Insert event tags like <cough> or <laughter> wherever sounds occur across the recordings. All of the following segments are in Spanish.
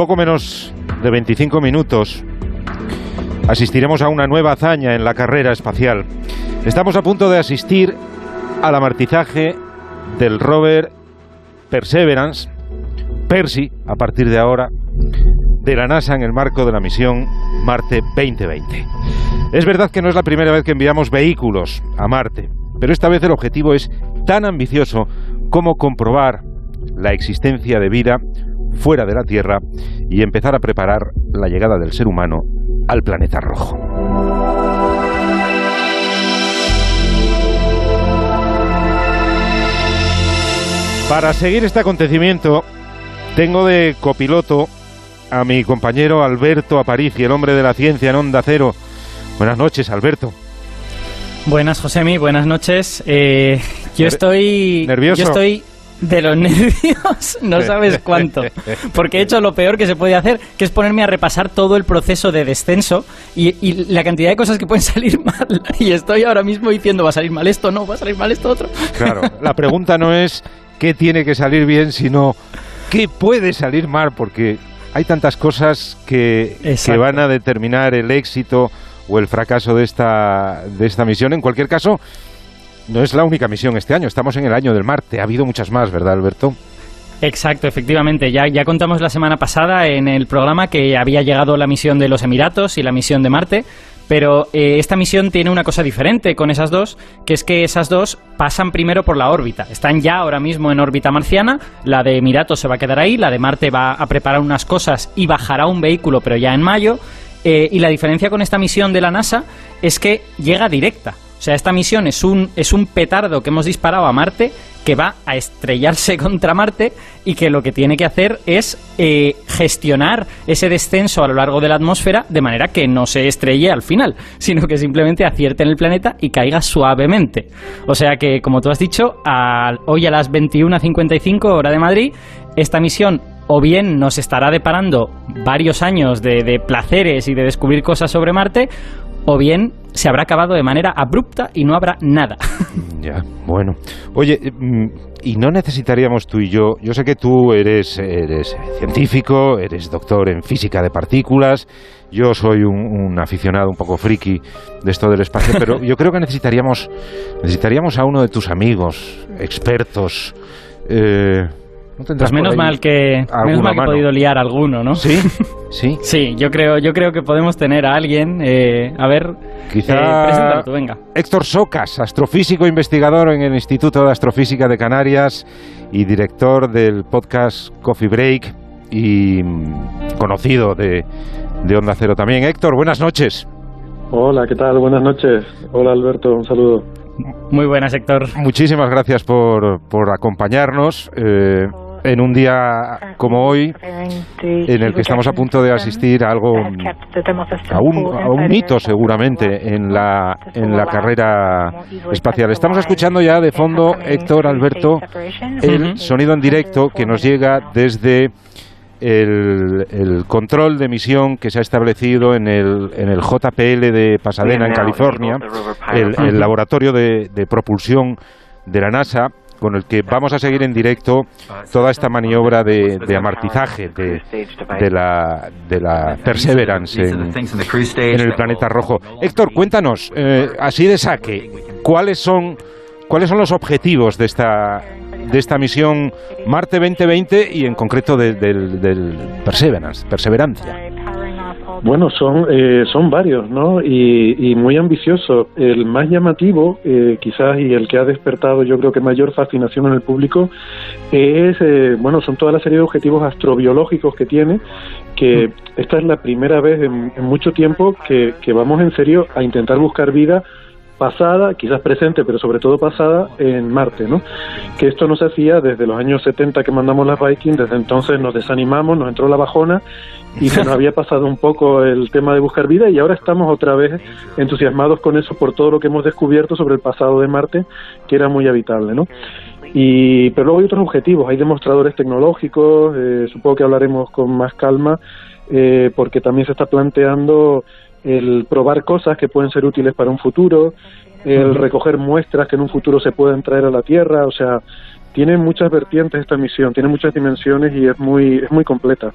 poco menos de 25 minutos asistiremos a una nueva hazaña en la carrera espacial. Estamos a punto de asistir al amartizaje del rover Perseverance, Percy, a partir de ahora, de la NASA en el marco de la misión Marte 2020. Es verdad que no es la primera vez que enviamos vehículos a Marte, pero esta vez el objetivo es tan ambicioso como comprobar la existencia de vida fuera de la Tierra y empezar a preparar la llegada del ser humano al planeta rojo. Para seguir este acontecimiento, tengo de copiloto a mi compañero Alberto Aparici, el hombre de la ciencia en Onda Cero. Buenas noches, Alberto. Buenas, Josemi, buenas noches. Eh, yo estoy... ¿Nervioso? Yo estoy de los nervios, <laughs> no sabes cuánto. Porque he hecho lo peor que se puede hacer, que es ponerme a repasar todo el proceso de descenso y, y, la cantidad de cosas que pueden <laughs> salir mal. Y estoy ahora mismo diciendo, va a salir mal esto, no, va a salir mal esto otro. Claro, la pregunta no es qué tiene que salir bien, sino qué puede salir mal, porque hay tantas cosas que, que van a determinar el éxito o el fracaso de esta, de esta misión. En cualquier caso, no es la única misión este año, estamos en el año del Marte. Ha habido muchas más, ¿verdad, Alberto? Exacto, efectivamente. Ya, ya contamos la semana pasada en el programa que había llegado la misión de los Emiratos y la misión de Marte, pero eh, esta misión tiene una cosa diferente con esas dos, que es que esas dos pasan primero por la órbita. Están ya ahora mismo en órbita marciana, la de Emiratos se va a quedar ahí, la de Marte va a preparar unas cosas y bajará un vehículo, pero ya en mayo. Eh, y la diferencia con esta misión de la NASA es que llega directa. O sea, esta misión es un, es un petardo que hemos disparado a Marte que va a estrellarse <laughs> contra Marte y que lo que tiene que hacer es eh, gestionar ese descenso a lo largo de la atmósfera de manera que no se estrelle al final, <laughs> sino que simplemente acierte en el planeta y caiga suavemente. O sea que, como tú has dicho, hoy a las 21.55 hora de Madrid, esta misión o bien nos estará deparando varios años de, de placeres y de descubrir cosas sobre Marte, o bien se habrá acabado de manera abrupta y no habrá nada. <laughs> Ya, bueno. Oye, y no necesitaríamos tú y yo, yo sé que tú eres, eres científico, eres doctor en física de partículas, yo soy un, un aficionado un poco friki de esto del espacio, pero <laughs> yo creo que necesitaríamos, necesitaríamos a uno de tus amigos, expertos, eh, ¿No pues menos mal que menos mal que he podido liar alguno, ¿no? Sí, <laughs> sí. sí, yo creo, yo creo que podemos tener a alguien. Eh, a ver, quizá. Eh, tú, venga. Héctor Socas, astrofísico investigador en el Instituto de Astrofísica de Canarias y director del podcast Coffee Break y mm, conocido de, de Onda Cero también. Héctor, buenas noches. Hola, ¿qué tal? Buenas noches. Hola Alberto, un saludo. Muy buenas, Héctor. Muchísimas gracias por, por acompañarnos. Eh, en un día como hoy, en el que estamos a punto de asistir a algo, a un, a un hito seguramente en la, en la carrera espacial. Estamos escuchando ya de fondo, Héctor, Alberto, el sonido en directo que nos llega desde el, el, control de emisión que se ha establecido en el, en el JPL de Pasadena, en California, el, el laboratorio de, de propulsión de la NASA, con el que vamos a seguir en directo toda esta maniobra de, de amartizaje de, de, la, de la Perseverance en, en, el planeta rojo. Héctor, cuéntanos, eh, así de saque, ¿cuáles son, ¿cuáles son los objetivos de esta, de esta misión Marte 2020 y en concreto del de, Perseverance, Perseverancia? Bueno, son, eh, son varios, ¿no? Y, y, muy ambiciosos. El más llamativo, eh, quizás, y el que ha despertado yo creo que mayor fascinación en el público, es, eh, bueno, son toda la serie de objetivos astrobiológicos que tiene, que esta es la primera vez en, en mucho tiempo que, que vamos en serio a intentar buscar vida pasada, quizás presente, pero sobre todo pasada en Marte, ¿no? Que esto no se hacía desde los años 70 que mandamos las Viking, desde entonces nos desanimamos, nos entró la bajona y se nos había pasado un poco el tema de buscar vida y ahora estamos otra vez entusiasmados con eso por todo lo que hemos descubierto sobre el pasado de Marte, que era muy habitable, ¿no? Y, pero luego hay otros objetivos, hay demostradores tecnológicos, eh, supongo que hablaremos con más calma, eh, porque también se está planteando el probar cosas que pueden ser útiles para un futuro, el recoger muestras que en un futuro se pueden traer a la Tierra, o sea, tiene muchas vertientes esta misión, tiene muchas dimensiones y es muy, es muy completa.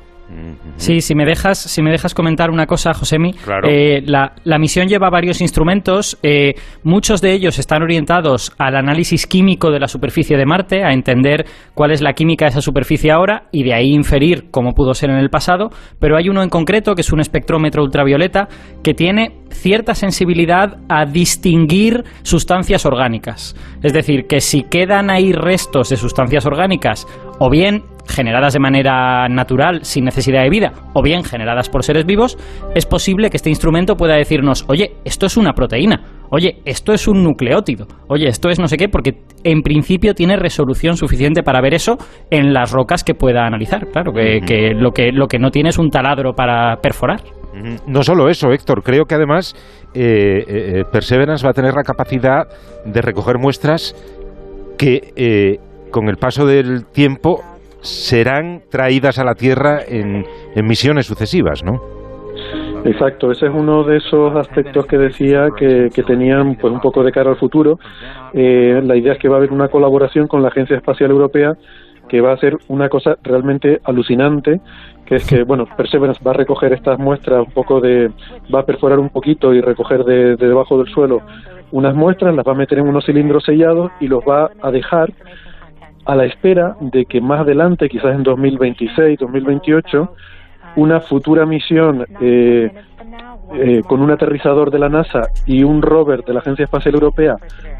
Sí, si me dejas, si me dejas comentar una cosa, Josemi, eh, la, la, misión lleva varios instrumentos. Eh, muchos de ellos están orientados al análisis químico de la superficie de Marte, a entender cuál es la química de esa superficie ahora y de ahí inferir cómo pudo ser en el pasado. Pero hay uno en concreto que es un espectrómetro ultravioleta que tiene cierta sensibilidad a distinguir sustancias orgánicas. Es decir, que si quedan ahí restos de sustancias orgánicas, o bien generadas de manera natural, sin necesidad de vida, o bien generadas por seres vivos, es posible que este instrumento pueda decirnos, oye, esto es una proteína, oye, esto es un nucleótido, oye, esto es no sé qué, porque en principio tiene resolución suficiente para ver eso en las rocas que pueda analizar. Claro, que, lo, que lo que no tiene es un taladro para perforar. No solo eso, Héctor, creo que además eh, eh, eh, Perseverance va a tener la capacidad de recoger muestras que con el paso del tiempo serán traídas a la Tierra en, misiones sucesivas, ¿no? Exacto, ese es uno de esos aspectos que decía que, tenían pues un poco de cara al futuro. Eh, la idea es que va a haber una colaboración con la Agencia Espacial Europea que va a ser una cosa realmente alucinante, que es que, bueno, Perseverance va a recoger estas muestras un poco de, va a perforar un poquito y recoger de debajo del suelo unas muestras, las va a meter en unos cilindros sellados y los va a dejar a la espera de que más adelante, quizás en 2026, 2028, una futura misión eh, eh, con un aterrizador de la NASA y un rover de la Agencia Espacial Europea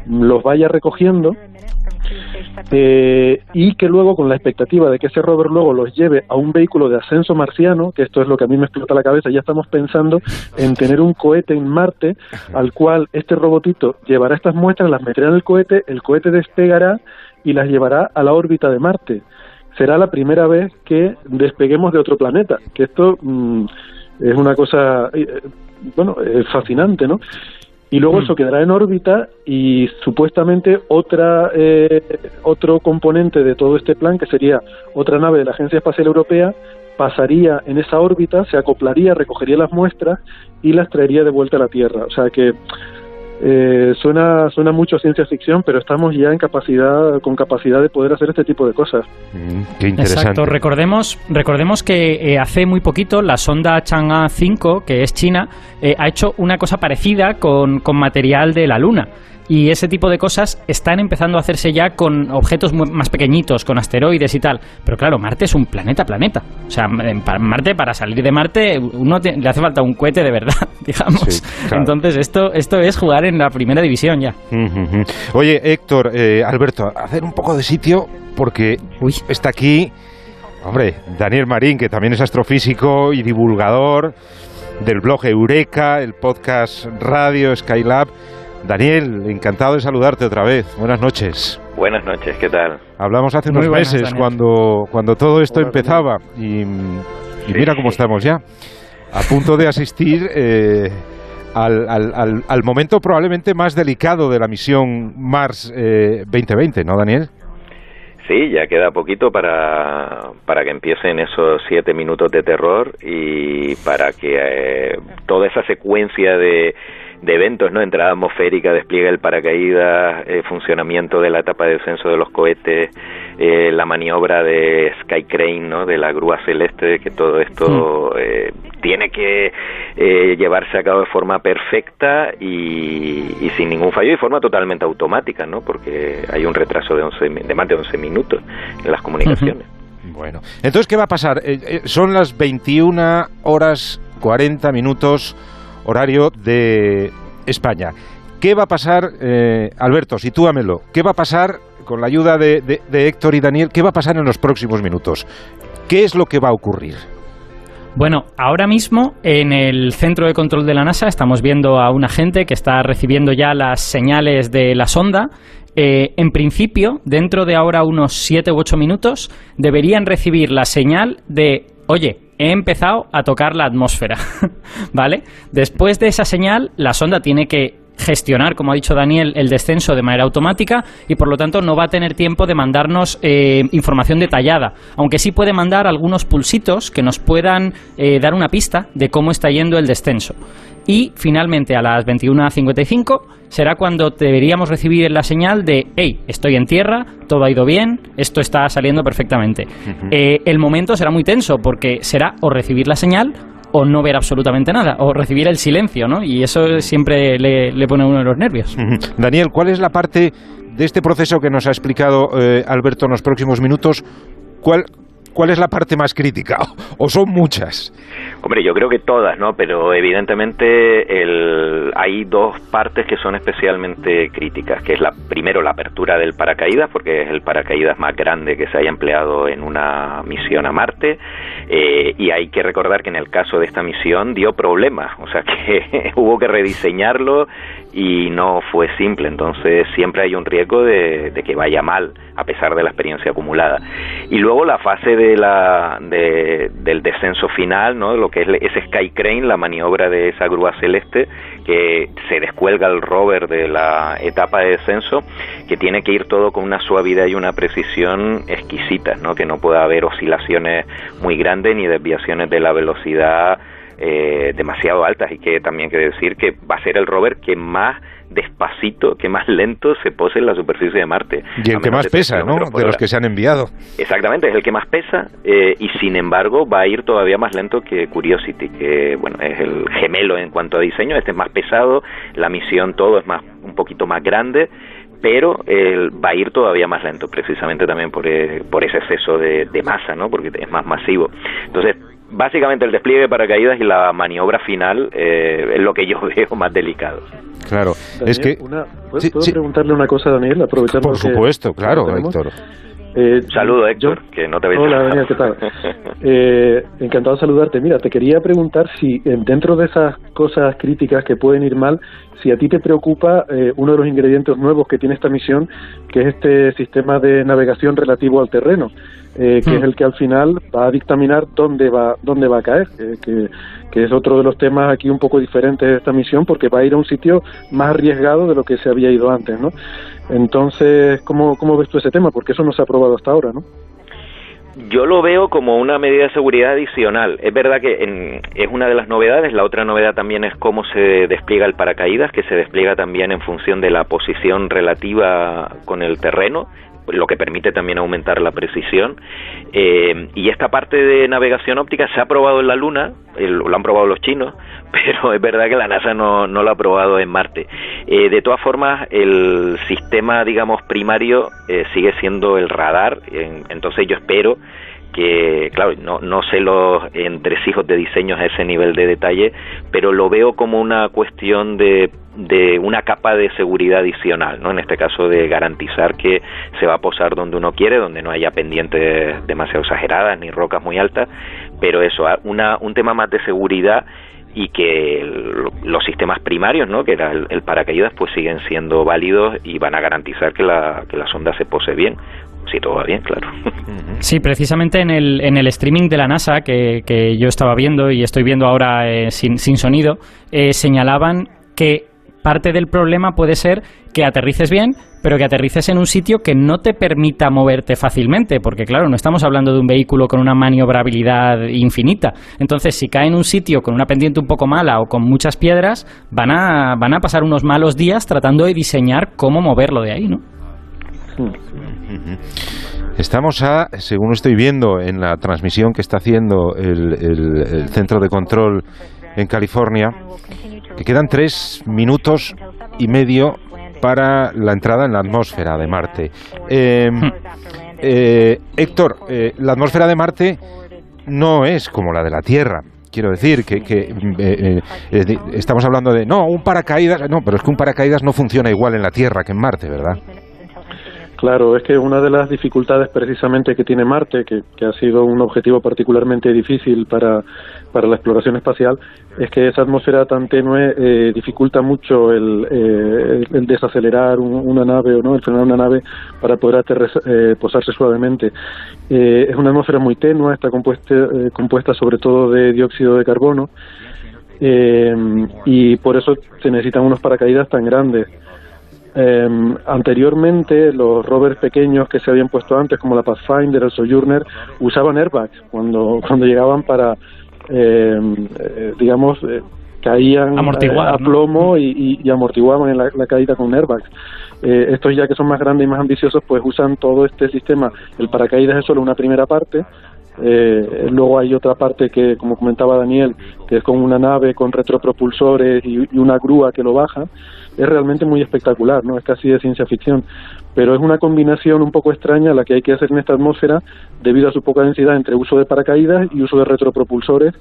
los vaya recogiendo eh, y que luego con la expectativa de que ese rover luego los lleve a un vehículo de ascenso marciano, que esto es lo que a mí me explota la cabeza, ya estamos pensando en tener un cohete en Marte al cual este robotito llevará estas muestras, las meterá en el cohete, el cohete despegará y las llevará a la órbita de Marte. Será la primera vez que despeguemos de otro planeta, que esto mm, es una cosa, eh, bueno, es fascinante, ¿no? Y luego eso mm. quedará en órbita y supuestamente otra eh, otro componente de todo este plan, que sería otra nave de la Agencia Espacial Europea, pasaría en esa órbita, se acoplaría, recogería las muestras y las traería de vuelta a la Tierra. O sea que eh, suena suena mucho ciencia ficción, pero estamos ya en capacidad con capacidad de poder hacer este tipo de cosas. Mm, qué interesante. Exacto. Recordemos recordemos que eh, hace muy poquito la sonda Chang'e 5, que es China, eh, ha hecho una cosa parecida con, con material de la Luna. Y ese tipo de cosas están empezando a hacerse ya con objetos más pequeñitos, con asteroides y tal. Pero claro, Marte es un planeta, planeta. O sea, Marte, para salir de Marte, uno le hace falta un cohete de verdad, <laughs> digamos. Entonces, esto, esto es jugar en la primera división ya. Oye, Héctor, eh, Alberto, hacer un poco de sitio porque está aquí, hombre, Daniel Marín, que también es astrofísico y divulgador del blog Eureka, el podcast Radio Skylab. Daniel, encantado de saludarte otra vez. Buenas noches. Buenas noches, ¿qué tal? Hablamos hace unos meses cuando, cuando todo esto empezaba y, mira cómo estamos ya. A punto de asistir eh, al, al, al, momento probablemente más delicado de la misión Mars 2020, eh, ¿no, Daniel? Sí, ya queda poquito para, para que empiecen esos siete minutos de terror y para que eh, toda esa secuencia de de eventos, ¿no? Entrada atmosférica, despliegue del paracaídas, eh, funcionamiento de la etapa de descenso de los cohetes, eh, la maniobra de Sky Crane, ¿no? De la grúa celeste, que todo esto eh, tiene que llevarse a cabo de forma perfecta y, sin ningún fallo y de forma totalmente automática, ¿no? Porque hay un retraso de, 11, de más de 11 minutos en las comunicaciones. Bueno, entonces, ¿qué va a pasar? son las 21 horas 40 minutos horario de España. ¿Qué va a pasar, eh, Alberto, sitúamelo, qué va a pasar con la ayuda de, Héctor y Daniel, qué va a pasar en los próximos minutos? ¿Qué es lo que va a ocurrir? Bueno, ahora mismo en el centro de control de la NASA estamos viendo a un agente que está recibiendo ya las señales de la sonda. Eh, en principio, dentro de ahora unos 7 u 8 minutos, deberían recibir la señal de, oye, he empezado a tocar la atmósfera, <laughs> ¿vale? Después de esa señal, la sonda tiene que gestionar, como ha dicho Daniel, el descenso de manera automática y por lo tanto no va a tener tiempo de mandarnos eh, información detallada, aunque sí puede mandar algunos pulsitos que nos puedan eh, dar una pista de cómo está yendo el descenso. Y finalmente a las 21.55 será cuando deberíamos recibir la señal de, hey, estoy en tierra, todo ha ido bien, esto está saliendo perfectamente. Eh, el momento será muy tenso porque será o recibir la señal o no ver absolutamente nada, o recibir el silencio, ¿no? Y eso siempre le, pone a uno de los nervios. Daniel, ¿cuál es la parte de este proceso que nos ha explicado eh, Alberto en los próximos minutos? ¿Cuál, ¿Cuál es la parte más crítica? <laughs> ¿O son muchas? Hombre, yo creo que todas, ¿no? Pero evidentemente el, hay dos partes que son especialmente críticas, que es la primero la apertura del paracaídas, porque es el paracaídas más grande que se haya empleado en una misión a Marte, eh, y hay que recordar que en el caso de esta misión dio problemas, o sea <laughs> que hubo que rediseñarlo y no fue simple, entonces siempre hay un riesgo de, que vaya mal a pesar de la experiencia acumulada. Y luego la fase de la, del descenso final, ¿no? lo que es ese Sky Crane, la maniobra de esa grúa celeste que se descuelga el rover de la etapa de descenso, que tiene que ir todo con una suavidad y una precisión exquisitas, ¿no? que no pueda haber oscilaciones muy grandes ni desviaciones de la velocidad eh, demasiado altas y que también quiere decir que va a ser el rover que más despacito, que más lento se pose en la superficie de Marte. Y el que más pesa, ¿no? De los que se han enviado. Exactamente, es el que más pesa eh, y sin embargo va a ir todavía más lento que Curiosity, que bueno, es el gemelo en cuanto a diseño, este es más pesado, la misión todo es más un poquito más grande pero eh, va a ir todavía más lento, precisamente también por, eh, por ese exceso de, de, masa, ¿no? porque es más masivo. Entonces, básicamente el despliegue de paracaídas y la maniobra final eh, es lo que yo <laughs> veo más delicado. Claro, es que... ¿Puedo, preguntarle una cosa, Daniel? Aprovechando Por supuesto, claro, Héctor. Eh, Saludo, Héctor, que no te había Hola, Daniel, ¿qué tal? <laughs> eh, encantado de saludarte. Mira, te quería preguntar si dentro de esas cosas críticas que pueden ir mal, si a ti te preocupa eh, uno de los ingredientes nuevos que tiene esta misión, que es este sistema de navegación relativo al terreno. Eh, que es hmm. el que al final va a dictaminar dónde va dónde va a caer, que, que, es otro de los temas aquí un poco diferentes de esta misión, porque va a ir a un sitio más arriesgado de lo que se había ido antes, ¿no? Entonces, ¿cómo, cómo ves tú ese tema? Porque eso no se ha aprobado hasta ahora, ¿no? Yo lo veo como una medida de seguridad adicional. Es verdad que es una de las novedades. La otra novedad también es cómo se despliega el paracaídas, que se despliega también en función de la posición relativa con el terreno lo que permite también aumentar la precisión. Eh, y esta parte de navegación óptica se ha probado en la Luna, lo han probado los chinos, <laughs> pero es verdad que la NASA no, no lo ha probado en Marte. Eh, de todas formas, el sistema, digamos, primario eh, sigue siendo el radar, entonces yo espero que, claro, no, no sé los entresijos de diseños a ese nivel de detalle, pero lo veo como una cuestión de, de una capa de seguridad adicional, ¿no? En este caso de garantizar que se va a posar donde uno quiere, donde no haya pendientes demasiado exageradas ni rocas muy altas, pero eso, una, un tema más de seguridad y que los sistemas primarios, ¿no? que era el, paracaídas, pues siguen siendo válidos y van a garantizar que la, que la sonda se pose bien si todo va bien, claro. Sí, precisamente en el, en el streaming de la NASA que, que yo estaba viendo y estoy viendo ahora eh, sin, sin, sonido, eh, señalaban que parte del problema puede ser que aterrices bien, pero que aterrices en un sitio que no te permita moverte fácilmente, porque claro, no estamos hablando de un vehículo con una maniobrabilidad infinita. Entonces, si cae en un sitio con una pendiente un poco mala o con muchas piedras, van a, van a pasar unos malos días tratando de diseñar cómo moverlo de ahí, ¿no? Estamos a, según estoy viendo en la transmisión que está haciendo el, centro de control en California, que quedan tres minutos y medio para la entrada en la atmósfera de Marte. Em, hmm. eh, Héctor, eh, la atmósfera de Marte no es como la de la Tierra. Quiero decir que, eh, estamos hablando de, no, un paracaídas, no, pero es que un paracaídas no funciona igual en la Tierra que en Marte, ¿verdad? Claro, es que una de las dificultades precisamente que tiene Marte, que, ha sido un objetivo particularmente difícil para, para, la exploración espacial, es que esa atmósfera tan tenue eh, dificulta mucho el, eh, el desacelerar una nave o no, el frenar una nave para poder eh, posarse suavemente. es una atmósfera muy tenue, está compuesta, compuesta sobre todo de dióxido de carbono y por eso se necesitan unos paracaídas tan grandes. Anteriormente, los rovers pequeños que se habían puesto antes, como la Pathfinder, el Sojourner, usaban airbags cuando, <laughs> cuando llegaban para, digamos, caían a plomo y, amortiguaban en la, caída con airbags. Eh, estos ya que son más grandes y más ambiciosos, pues usan todo este sistema. El paracaídas es solo una primera parte. Eh, luego hay otra parte que, como comentaba Daniel, que es con una nave con retropropulsores y, y una grúa que lo baja. Es realmente muy espectacular, ¿no? Es casi de ciencia ficción pero es una combinación un poco extraña la que hay que hacer en esta atmósfera debido a su poca densidad entre uso de paracaídas y uso de retropropulsores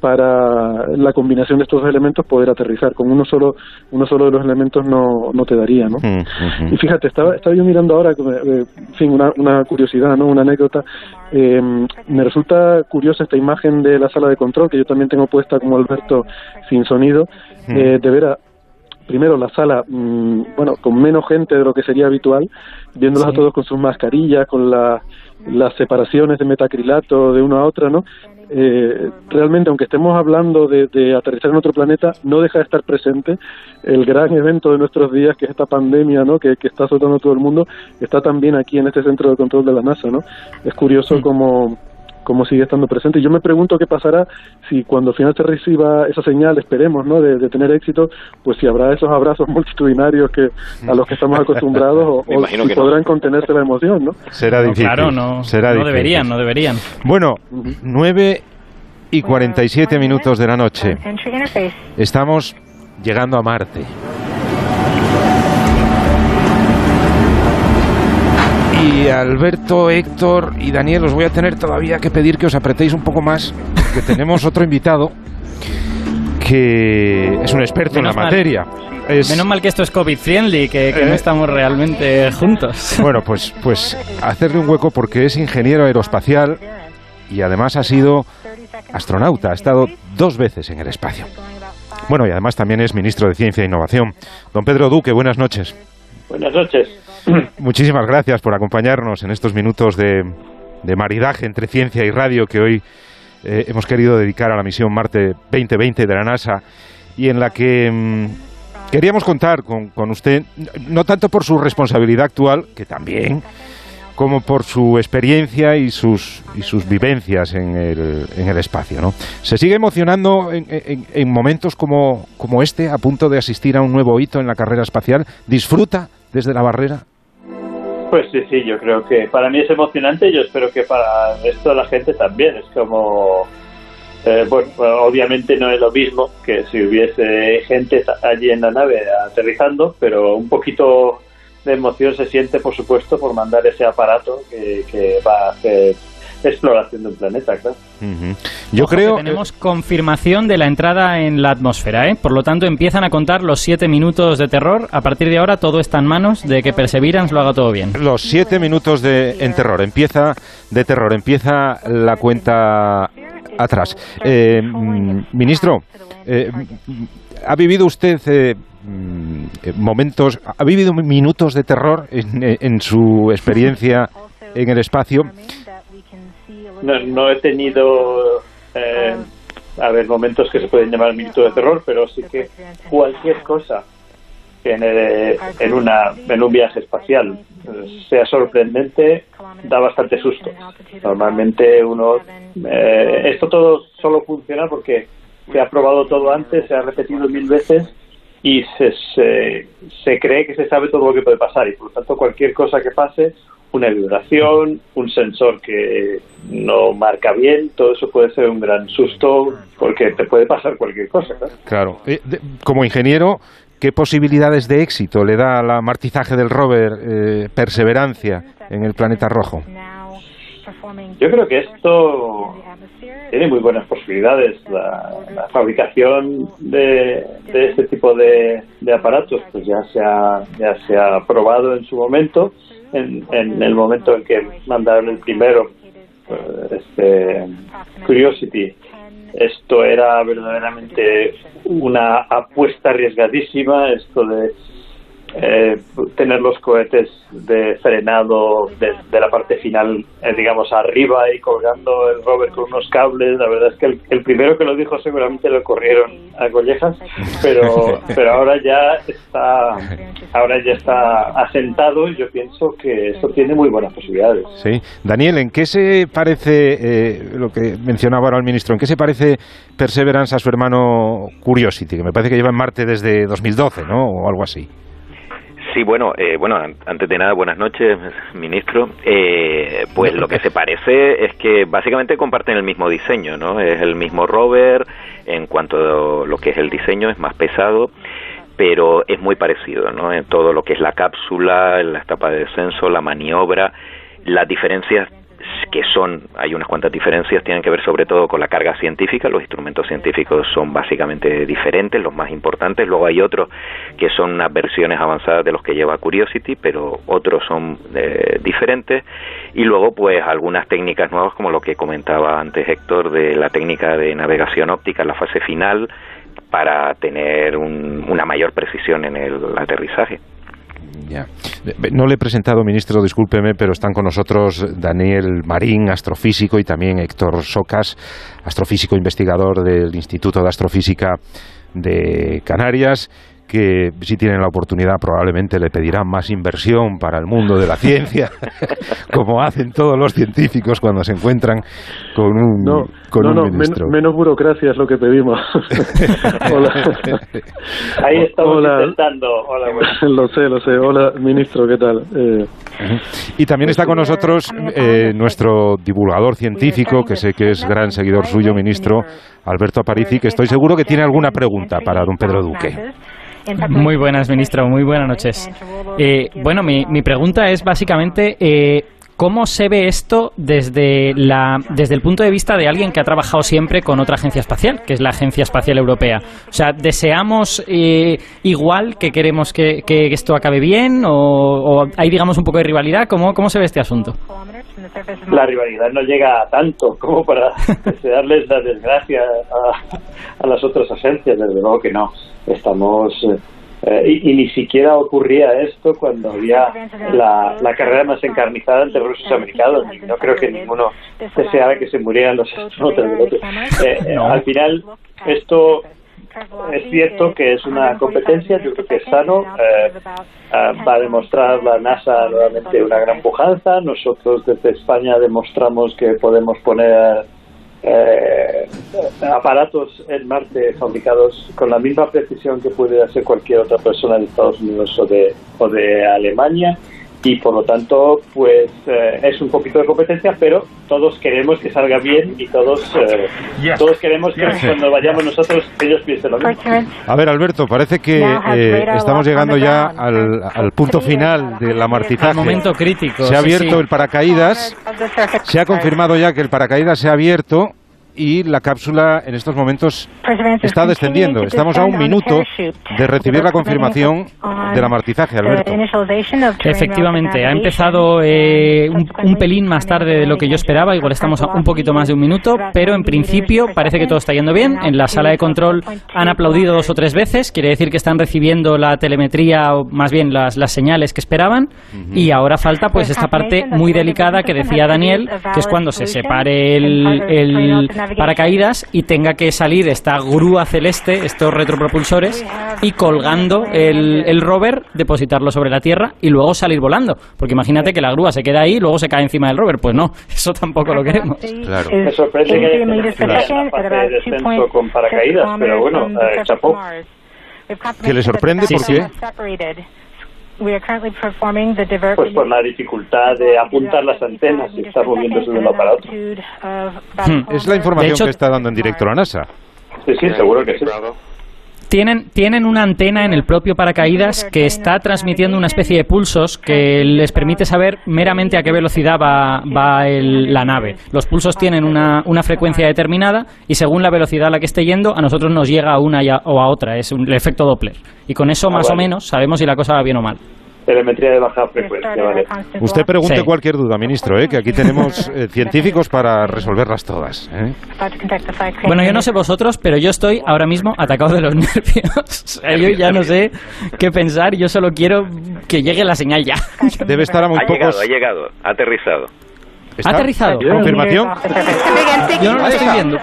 para la combinación de estos dos elementos poder aterrizar. Con uno solo, uno solo de los elementos no, no te daría, ¿no? Mm, y fíjate, estaba, estaba yo mirando ahora, eh, en fin, una, una curiosidad, ¿no? Una anécdota. Eh, me resulta curiosa esta imagen de la sala de control, que yo también tengo puesta como Alberto sin sonido. Mm. Eh, de ver primero la sala, mm, bueno, con menos gente de lo que sería habitual, viéndolos a todos con sus mascarillas, con las separaciones de metacrilato de una a otra, ¿no? eh, realmente, aunque estemos hablando de, aterrizar en otro planeta, no deja de estar presente el gran evento de nuestros días, que es esta pandemia ¿no? que, está azotando todo el mundo, está también aquí en este centro de control de la NASA. ¿no? Es curioso mm. cómo, cómo sigue estando presente. Y yo me pregunto qué pasará si cuando al final se reciba esa señal, esperemos, ¿no? De, tener éxito, pues si habrá esos abrazos <laughs> multitudinarios que a los que estamos acostumbrados o, <laughs> si podrán contenerse la emoción, ¿no? Será difícil. Claro, no, Será no deberían, no deberían. Bueno, nueve y 47 minutos de la noche. Estamos llegando a Marte. Y Alberto, Héctor y Daniel, os voy a tener todavía que pedir que os apretéis un poco más, porque tenemos otro invitado que es un experto en la materia. Menos mal que esto es COVID-friendly, que, no ¿Eh? estamos realmente juntos. Bueno, pues, pues hacerle un hueco porque es ingeniero aeroespacial y además ha sido astronauta, ha estado dos veces en el espacio. Bueno, y además también es ministro de Ciencia e Innovación. Don Pedro Duque, buenas noches. Buenas noches. <coughs> Muchísimas gracias por acompañarnos en estos minutos de, maridaje entre ciencia y radio que hoy eh, hemos querido dedicar a la misión Marte 2020 de la NASA y en la que mm, queríamos contar con, con usted, no tanto por su responsabilidad actual, que también, como por su experiencia y sus, y sus vivencias en el, en el espacio. ¿no? ¿Se sigue emocionando en, en, momentos como, como este, a punto de asistir a un nuevo hito en la carrera espacial? ¿Disfruta desde la barrera? Pues sí, sí, yo creo que para mí es emocionante y yo espero que para el resto de la gente también. Es como, eh, bueno, obviamente no es lo mismo que si hubiese gente allí en la nave aterrizando, pero un poquito de emoción se siente, por supuesto, por mandar ese aparato que, va a hacer <laughs> exploración de un planeta, claro. Yo creo que tenemos confirmación de la entrada en la atmósfera, ¿eh? Por lo tanto, empiezan a contar los siete minutos de terror. A partir de ahora, todo está en manos de que Perseverance lo haga todo bien. Los siete minutos de en terror. Empieza de terror. Empieza la cuenta atrás. Eh, mm, ministro, eh, ¿ha vivido usted eh, Mm, momentos, ha vivido minutos de terror en, su experiencia en el espacio. No, he tenido, eh, a ver, momentos que se pueden llamar minutos de terror, pero sí que cualquier cosa en, en, una, en un viaje espacial sea sorprendente da bastante susto. Normalmente uno, eh, esto todo solo funciona porque se ha probado todo antes, se ha repetido mil veces y se, se, cree que se sabe todo lo que puede pasar y por lo tanto cualquier cosa que pase, una vibración, un sensor que no marca bien, todo eso puede ser un gran susto porque te puede pasar cualquier cosa. Claro, eh, como ingeniero, ¿qué posibilidades de éxito le da al amartizaje del rover eh, Perseverancia en el planeta rojo? Yo creo que esto tiene muy buenas posibilidades. La, fabricación de, este tipo de, aparatos pues ya se ha, ya se ha probado en su momento, en, el momento en que mandaron el primero, pues, este Curiosity. Esto era verdaderamente una apuesta arriesgadísima, esto de eh, tener los cohetes de frenado de, la parte final, eh, digamos, arriba y colgando el rover con unos cables. La verdad es que el, primero que lo dijo seguramente lo corrieron a collejas, pero, <laughs> pero ahora ya está ahora ya está asentado y yo pienso que esto tiene muy buenas posibilidades. Sí. Daniel, ¿en qué se parece, eh, lo que mencionaba ahora el ministro, en qué se parece Perseverance a su hermano Curiosity, que me parece que lleva en Marte desde 2012, ¿no? O algo así. Sí, bueno, eh, bueno, antes de nada, buenas noches, ministro. Eh, pues lo que se parece es que básicamente comparten el mismo diseño, ¿no? Es el mismo rover en cuanto a lo que es el diseño, es más pesado, pero es muy parecido, ¿no? En todo lo que es la cápsula, la etapa de descenso, la maniobra, las diferencias que son, hay unas cuantas diferencias, tienen que ver sobre todo con la carga científica, los instrumentos científicos son básicamente diferentes, los más importantes, luego hay otros que son unas versiones avanzadas de los que lleva Curiosity, pero otros son eh, diferentes, y luego pues algunas técnicas nuevas como lo que comentaba antes Héctor de la técnica de navegación óptica en la fase final para tener una mayor precisión en el aterrizaje. No le he presentado, ministro, discúlpeme, pero están con nosotros Daniel Marín, astrofísico, y también Héctor Socas, astrofísico investigador del Instituto de Astrofísica de Canarias que si tienen la oportunidad probablemente le pedirán más inversión para el mundo de la <laughs> ciencia, <laughs> como hacen todos los científicos cuando se encuentran con un, no, con no, no, menos burocracia es lo que pedimos. <laughs> Ahí estamos Hola. intentando. Hola, lo sé, lo sé. Hola, ministro, ¿qué tal? Eh, y también está con nosotros eh, nuestro divulgador científico, que sé que es gran seguidor suyo, ministro Alberto Aparici, que estoy seguro que tiene alguna pregunta para don Pedro Duque. Muy buenas, ministro. Muy buenas noches. Eh, bueno, mi, mi, pregunta es básicamente eh, ¿Cómo se ve esto desde, la, desde el punto de vista de alguien que ha trabajado siempre con otra agencia espacial, que es la Agencia Espacial Europea? O sea, ¿deseamos eh, igual que queremos que, esto acabe bien o, hay, digamos, un poco de rivalidad? ¿Cómo, ¿Cómo se ve este asunto? La rivalidad no llega tanto como para <laughs> desearles la desgracia a, a las otras agencias, desde luego que no. Estamos eh, eh, y, ni siquiera ocurría esto cuando había la, la carrera más encarnizada entre rusos y americanos. no creo que ninguno deseara que se murieran los astronautas del otro. Eh, eh, al final, esto es cierto que es una competencia, yo creo que es sano. va a demostrar la NASA nuevamente una gran pujanza. Nosotros desde España demostramos que podemos poner eh, aparatos en Marte fabricados con la misma precisión que puede hacer cualquier otra persona de Estados Unidos o de, o de Alemania y por lo tanto pues eh, es un poquito de competencia pero todos queremos que salga bien y todos eh, todos queremos que cuando vayamos nosotros ellos piensen lo mismo. A ver Alberto parece que eh, estamos llegando ya al, al, punto final de la martizaje momento crítico se ha abierto el paracaídas. Se ha confirmado ya que el paracaídas se ha abierto y la cápsula en estos momentos está descendiendo. Estamos a un minuto de recibir la confirmación del amartizaje, Alberto. Efectivamente, ha empezado eh, un, pelín más tarde de lo que yo esperaba, igual estamos a un poquito más de un minuto, pero en principio parece que todo está yendo bien. En la sala de control han aplaudido dos o tres veces, quiere decir que están recibiendo la telemetría o más bien las, las señales que esperaban y ahora falta pues esta parte muy delicada que decía Daniel, que es cuando se separe el paracaídas y tenga que salir esta grúa celeste, estos retropropulsores, y colgando el, el rover, depositarlo sobre la Tierra y luego salir volando. Porque imagínate que la grúa se queda ahí y luego se cae encima del rover. Pues no, <laughs> eso tampoco lo queremos. Claro. Me sorprende que haya de descenso con paracaídas, pero bueno, eh, chapó. ¿Qué le sorprende? ¿Por qué? Pues por la dificultad de apuntar las antenas y estar moviéndose de uno para otro. Hmm. Es la información que está dando en directo la NASA. Sí, sí, seguro que sí. Tienen, tienen una antena en el propio paracaídas que está transmitiendo una especie de pulsos que les permite saber meramente a qué velocidad va, va la nave. Los pulsos tienen una, una, frecuencia determinada y según la velocidad a la que esté yendo, a nosotros nos llega a una o a otra. Es un, el efecto Doppler. Y con eso, ah, más o menos, sabemos si la cosa va bien o mal. Telemetría de baja frecuencia. ¿vale? Usted pregunte cualquier duda, ministro, ¿eh? que aquí tenemos eh, <laughs> científicos para resolverlas todas. ¿eh? Bueno, yo no sé vosotros, pero yo estoy ahora mismo atacado de los <laughs> nervios. yo ya no sé qué pensar, yo solo quiero que llegue la señal ya. <laughs> Debe estar a muy ha pocos... llegado, ha llegado, ha aterrizado. ¿Ha aterrizado? ¿Confirmación? Yo no lo estoy viendo.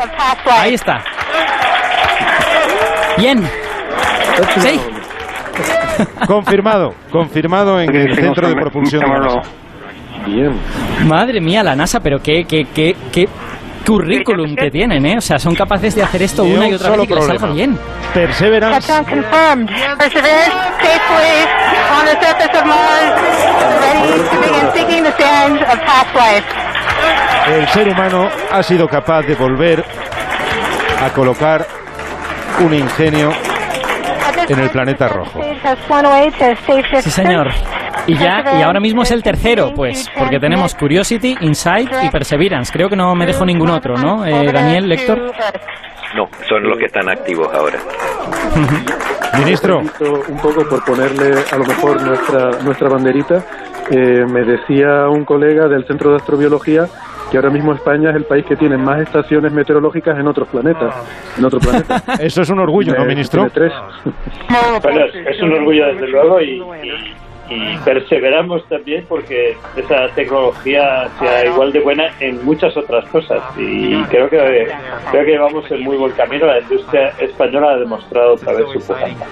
Ahí está. Bien. Sí. <laughs> Confirmado, confirmado en el centro de propulsión de la NASA. Bien. Madre mía, la NASA, pero qué, qué, qué, qué currículum que tienen, ¿eh? O sea, son capaces de hacer esto una un y otra vez y que les salga bien. Perseverance confirmed. Perseverance safely on the surface of Mars, ready to begin seeking the sands of past life. el ser humano ha sido capaz de volver a colocar un ingenio en el planeta rojo. Sí, señor. Y ya, y ahora mismo es el tercero, pues, porque tenemos Curiosity, Insight y Perseverance. Creo que no me dejo ningún otro, ¿no? Eh, Daniel, Lector. No, son los que están activos ahora. <laughs> Ministro, Un poco por ponerle a lo mejor nuestra, nuestra banderita, eh, me decía un colega del Centro de Astrobiología que ahora mismo España es el país que tiene más estaciones meteorológicas en otros planetas. En otro planeta. <laughs> eso es un orgullo, ¿no, ministro? tres. Bueno, es, es un orgullo desde luego y, y- y perseveramos también porque esa tecnología sea igual de buena en muchas otras cosas y creo que creo que llevamos en muy buen camino. La industria española ha demostrado otra vez su pujanza.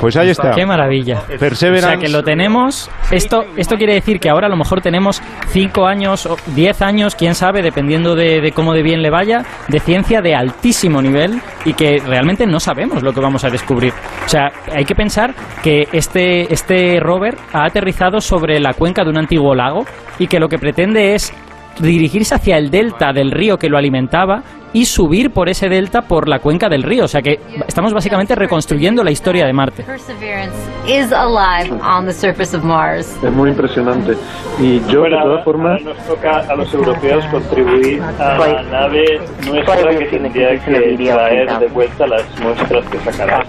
Pues ahí está. Qué maravilla. O Perseverance. sea, que lo tenemos. Esto, esto quiere decir que ahora a lo mejor tenemos 5 años o 10 años, quién sabe, dependiendo de, de cómo de bien le vaya, de ciencia de altísimo nivel y que realmente no sabemos lo que vamos a descubrir. O sea, hay que pensar que este, este rover ha aterrizado sobre la cuenca de un antiguo lago y que lo que pretende es dirigirse hacia el delta del río que lo alimentaba y subir por ese delta por la cuenca del río. O sea que estamos básicamente reconstruyendo la historia de Marte. Perseverance is alive on the surface of Mars. Es muy impresionante. Y yo, Bueno, de todas formas, nos toca a los europeos contribuir a la nave nuestra que tendría que traer de vuelta las muestras que sacará.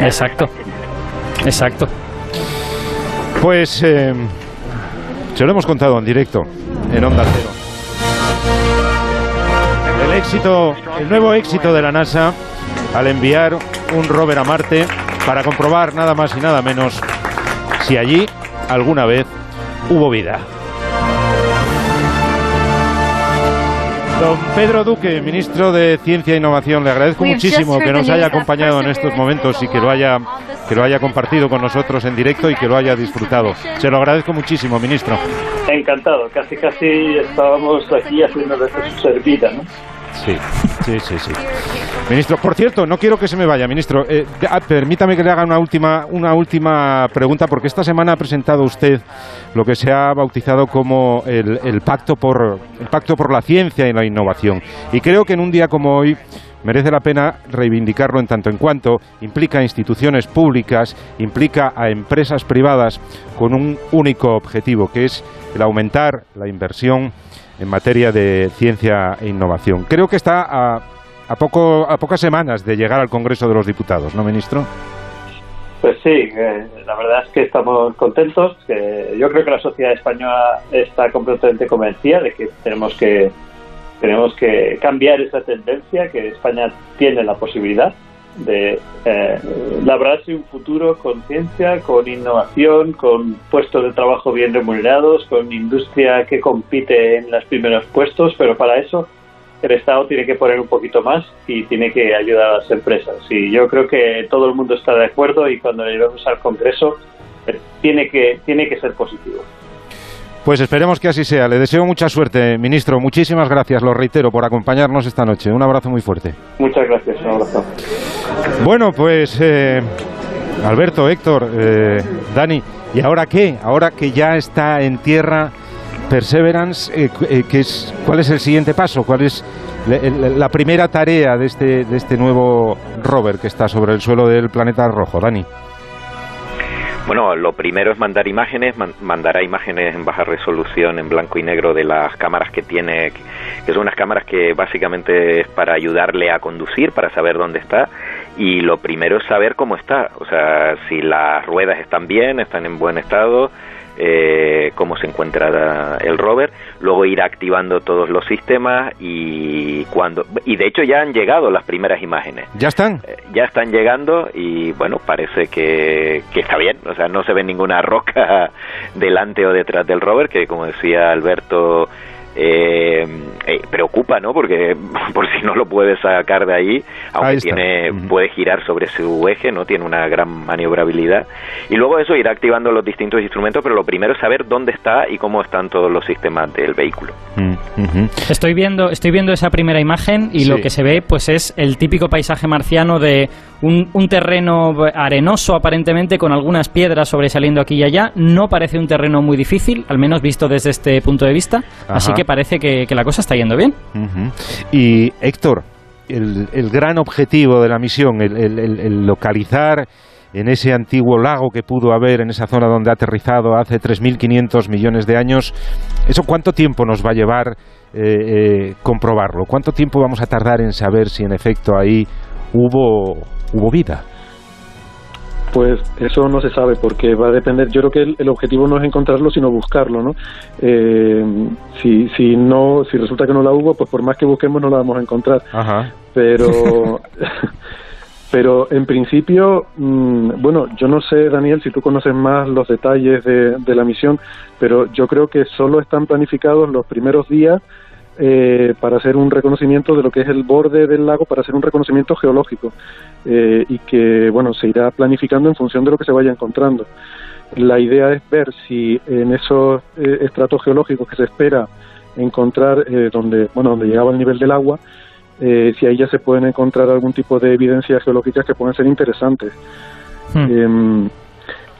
Exacto. Exacto. Pues eh, se lo hemos contado en directo, en Onda Cero. El éxito, el nuevo éxito de la NASA al enviar un rover a Marte para comprobar nada más y nada menos si allí alguna vez hubo vida. Don Pedro Duque, ministro de Ciencia e Innovación, le agradezco muchísimo que nos haya acompañado en estos momentos y que lo haya que lo haya compartido con nosotros en directo y que lo haya disfrutado. Se lo agradezco muchísimo, ministro. Encantado, casi casi estábamos aquí haciendo servida, ¿no? Sí, <laughs> sí, sí, sí. Ministro, por cierto, no quiero que se me vaya, ministro. Eh, ah, permítame que le haga una última, una última pregunta, porque esta semana ha presentado usted lo que se ha bautizado como el, el pacto por el pacto por la ciencia y la innovación. Y creo que en un día como hoy merece la pena reivindicarlo en tanto en cuanto implica a instituciones públicas, implica a empresas privadas con un único objetivo, que es el aumentar la inversión en materia de ciencia e innovación. Creo que está a, a, poco, a pocas semanas de llegar al Congreso de los Diputados, ¿no, ministro? Pues sí, eh, la verdad es que estamos contentos. Que yo creo que la sociedad española está completamente convencida de que tenemos que tenemos que cambiar esa tendencia, que España tiene la posibilidad de eh, labrarse un futuro con ciencia, con innovación, con puestos de trabajo bien remunerados, con industria que compite en los primeros puestos, pero para eso el Estado tiene que poner un poquito más y tiene que ayudar a las empresas. Y yo creo que todo el mundo está de acuerdo y cuando lleguemos al Congreso eh, tiene que tiene que ser positivo. Pues esperemos que así sea. Le deseo mucha suerte, ministro. Muchísimas gracias, lo reitero, por acompañarnos esta noche. Un abrazo muy fuerte. Muchas gracias, Bueno, pues eh, Alberto, Héctor, eh, Dani, ¿y ahora qué? Ahora que ya está en tierra Perseverance, eh, eh, ¿qué es, ¿cuál es el siguiente paso? ¿Cuál es la, la primera tarea de este, de este nuevo rover que está sobre el suelo del planeta rojo, Dani? Bueno, lo primero es mandar imágenes, man- mandará imágenes en baja resolución, en blanco y negro, de las cámaras que tiene, que son unas cámaras que básicamente es para ayudarle a conducir, para saber dónde está, y lo primero es saber cómo está, o sea, si las ruedas están bien, están en buen estado, eh, cómo se encuentra el rover, luego ir activando todos los sistemas y cuando y de hecho ya han llegado las primeras imágenes. ¿Ya están? Eh, ya están llegando y bueno, parece que, que está bien, o sea, no se ve ninguna roca <laughs> delante o detrás del rover, que como decía Alberto eh, eh, preocupa, ¿no? Porque <laughs> por si no lo puede sacar de ahí, aunque tiene, puede girar sobre su eje, ¿no? Tiene una gran maniobrabilidad. Y luego eso irá activando los distintos instrumentos, pero lo primero es saber dónde está y cómo están todos los sistemas del vehículo. Mm, estoy viendo, estoy viendo esa primera imagen y lo que se ve, pues es el típico paisaje marciano de un, un terreno arenoso aparentemente con algunas piedras sobresaliendo aquí y allá. No parece un terreno muy difícil, al menos visto desde este punto de vista. Así que parece que, la cosa está yendo bien. Y Héctor, el, gran objetivo de la misión, el, localizar en ese antiguo lago que pudo haber en esa zona donde ha aterrizado hace 3.500 millones de años, ¿eso cuánto tiempo nos va a llevar eh, eh, comprobarlo? ¿Cuánto tiempo vamos a tardar en saber si en efecto ahí hubo, hubo vida? Pues eso no se sabe porque va a depender. Yo creo que el, objetivo no es encontrarlo, sino buscarlo, ¿no? Eh, si, si no, si resulta que no la hubo, pues por más que busquemos no la vamos a encontrar. Pero, <laughs> pero en principio, mm, bueno, yo no sé, Daniel, si tú conoces más los detalles de, de la misión, pero yo creo que solo están planificados los primeros días eh, para hacer un reconocimiento de lo que es el borde del lago, para hacer un reconocimiento geológico eh, y que, bueno, se irá planificando en función de lo que se vaya encontrando. La idea es ver si en esos eh, estratos geológicos que se espera encontrar donde, bueno, donde llegaba el nivel del agua, si ahí ya se pueden encontrar algún tipo de evidencias geológicas que pueden ser interesantes. Hmm.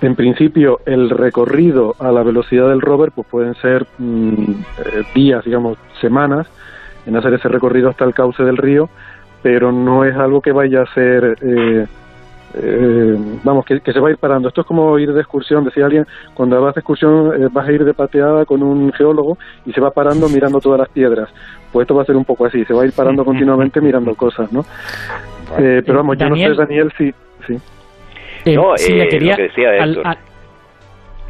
En principio, el recorrido a la velocidad del rover pues pueden ser mm, eh, días, digamos, semanas en hacer ese recorrido hasta el cauce del río, pero no es algo que vaya a ser, eh, eh, vamos, que, se va a ir parando. Esto es como ir de excursión, decía alguien, cuando vas de excursión vas a ir de pateada con un geólogo y se va parando mirando todas las piedras. Pues esto va a ser un poco así, se va a ir parando <laughs> continuamente mirando cosas, ¿no? pero vamos, yo no sé, Daniel, si... Sí. Eh, no, eh, quería, que decía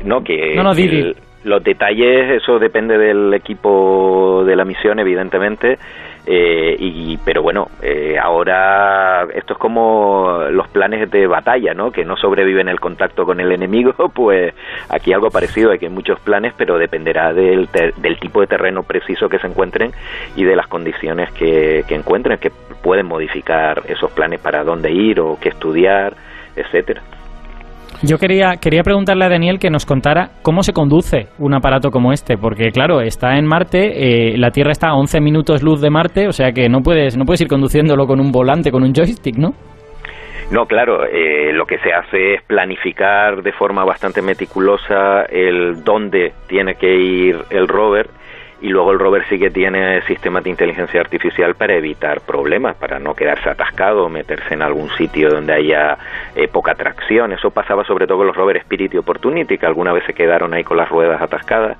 no, que los detalles, eso depende del equipo de la misión, evidentemente, eh, y, pero bueno, eh, ahora esto es como los planes de batalla, ¿no? Que no sobreviven el contacto con el enemigo, <laughs> pues aquí algo parecido, hay que muchos planes, pero dependerá del, del tipo de terreno preciso que se encuentren y de las condiciones que, que encuentren, que pueden modificar esos planes para dónde ir o qué estudiar etcétera. Yo quería, quería preguntarle a Daniel que nos contara cómo se conduce un aparato como este, porque claro, está en Marte, eh, la Tierra está a 11 minutos luz de Marte, o sea que no puedes, no puedes ir conduciéndolo con un volante, con un joystick, ¿no? No, claro, eh, lo que se hace es planificar de forma bastante meticulosa el dónde tiene que ir el rover y luego el rover sí que tiene sistemas de inteligencia artificial para evitar problemas, para no quedarse atascado meterse en algún sitio donde haya eh, poca tracción. Eso pasaba sobre todo con los rovers Spirit y Opportunity, que alguna vez se quedaron ahí con las ruedas atascadas.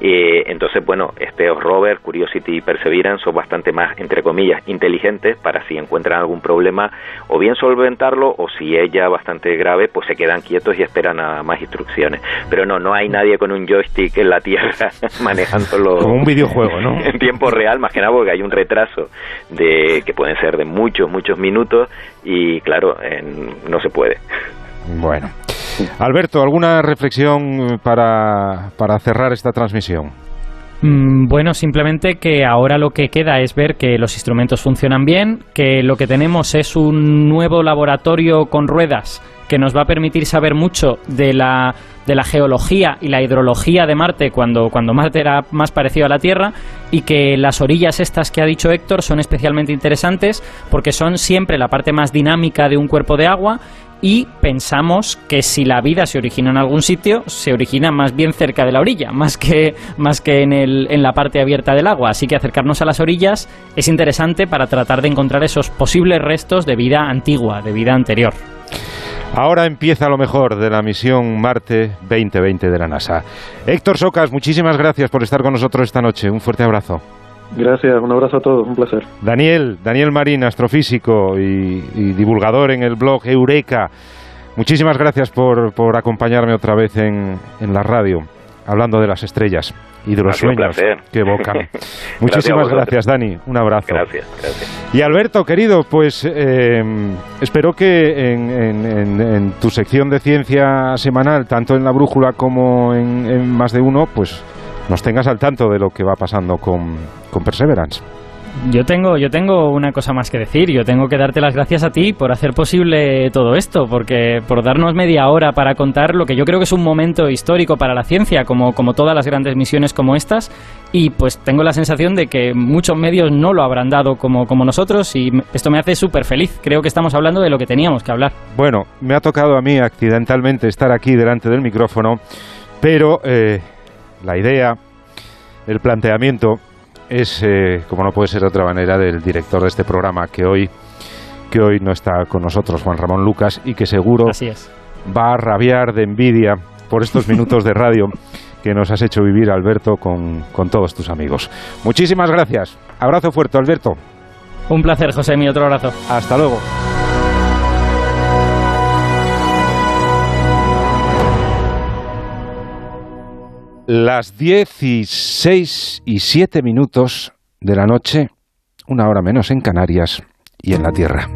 Eh, entonces, bueno, este rover, Curiosity y Perseverance son bastante más, entre comillas, inteligentes para si encuentran algún problema o bien solventarlo o si es ya bastante grave, pues se quedan quietos y esperan a más instrucciones. Pero no, no hay nadie con un joystick en la Tierra <laughs> manejándolo un videojuego, ¿no? <laughs> en tiempo real, más que nada porque hay un retraso de que pueden ser de muchos, muchos minutos y claro, no se puede. Bueno. Alberto, ¿alguna reflexión para, para cerrar esta transmisión? Mm, bueno, simplemente que ahora lo que queda es ver que los instrumentos funcionan bien, que lo que tenemos es un nuevo laboratorio con ruedas que nos va a permitir saber mucho de la, de la geología y la hidrología de Marte cuando, cuando Marte era más parecido a la Tierra y que las orillas estas que ha dicho Héctor son especialmente interesantes porque son siempre la parte más dinámica de un cuerpo de agua y pensamos que si la vida se origina en algún sitio, se origina más bien cerca de la orilla, más que, más que en, el, en la parte abierta del agua. Así que acercarnos a las orillas es interesante para tratar de encontrar esos posibles restos de vida antigua, de vida anterior. Ahora empieza lo mejor de la misión Marte 2020 de la NASA. Héctor Socas, muchísimas gracias por estar con nosotros esta noche. Un fuerte abrazo. Gracias, un abrazo a todos, un placer. Daniel, Daniel Marín, astrofísico y, y divulgador en el blog Eureka. Muchísimas gracias por, por acompañarme otra vez en, en la radio, hablando de las estrellas y de los sueños que evocan. <laughs> Muchísimas gracias, Dani. Un abrazo. Gracias, gracias. Y Alberto, querido, pues eh, espero que en, en, en, tu sección de ciencia semanal, tanto en la brújula como en, en, más de uno, pues nos tengas al tanto de lo que va pasando con, con Perseverance. Yo tengo, yo tengo una cosa más que decir. Yo tengo que darte las gracias a ti por hacer posible todo esto, porque por darnos media hora para contar lo que yo creo que es un momento histórico para la ciencia, como, como todas las grandes misiones como estas. Y pues tengo la sensación de que muchos medios no lo habrán dado como, como nosotros, y esto me hace súper feliz. Creo que estamos hablando de lo que teníamos que hablar. Bueno, me ha tocado a mí accidentalmente estar aquí delante del micrófono, pero eh, la idea, el planteamiento es, eh, como no puede ser de otra manera, del director de este programa que hoy, que hoy no está con nosotros, Juan Ramón Lucas, y que seguro va a rabiar de envidia por estos minutos de radio que nos has hecho vivir, Alberto, con, con todos tus amigos. Muchísimas gracias. Abrazo fuerte, Alberto. Un placer, José, mi otro abrazo. Hasta luego. Las 16 y 7 minutos de la noche, una hora menos en Canarias y en la Tierra.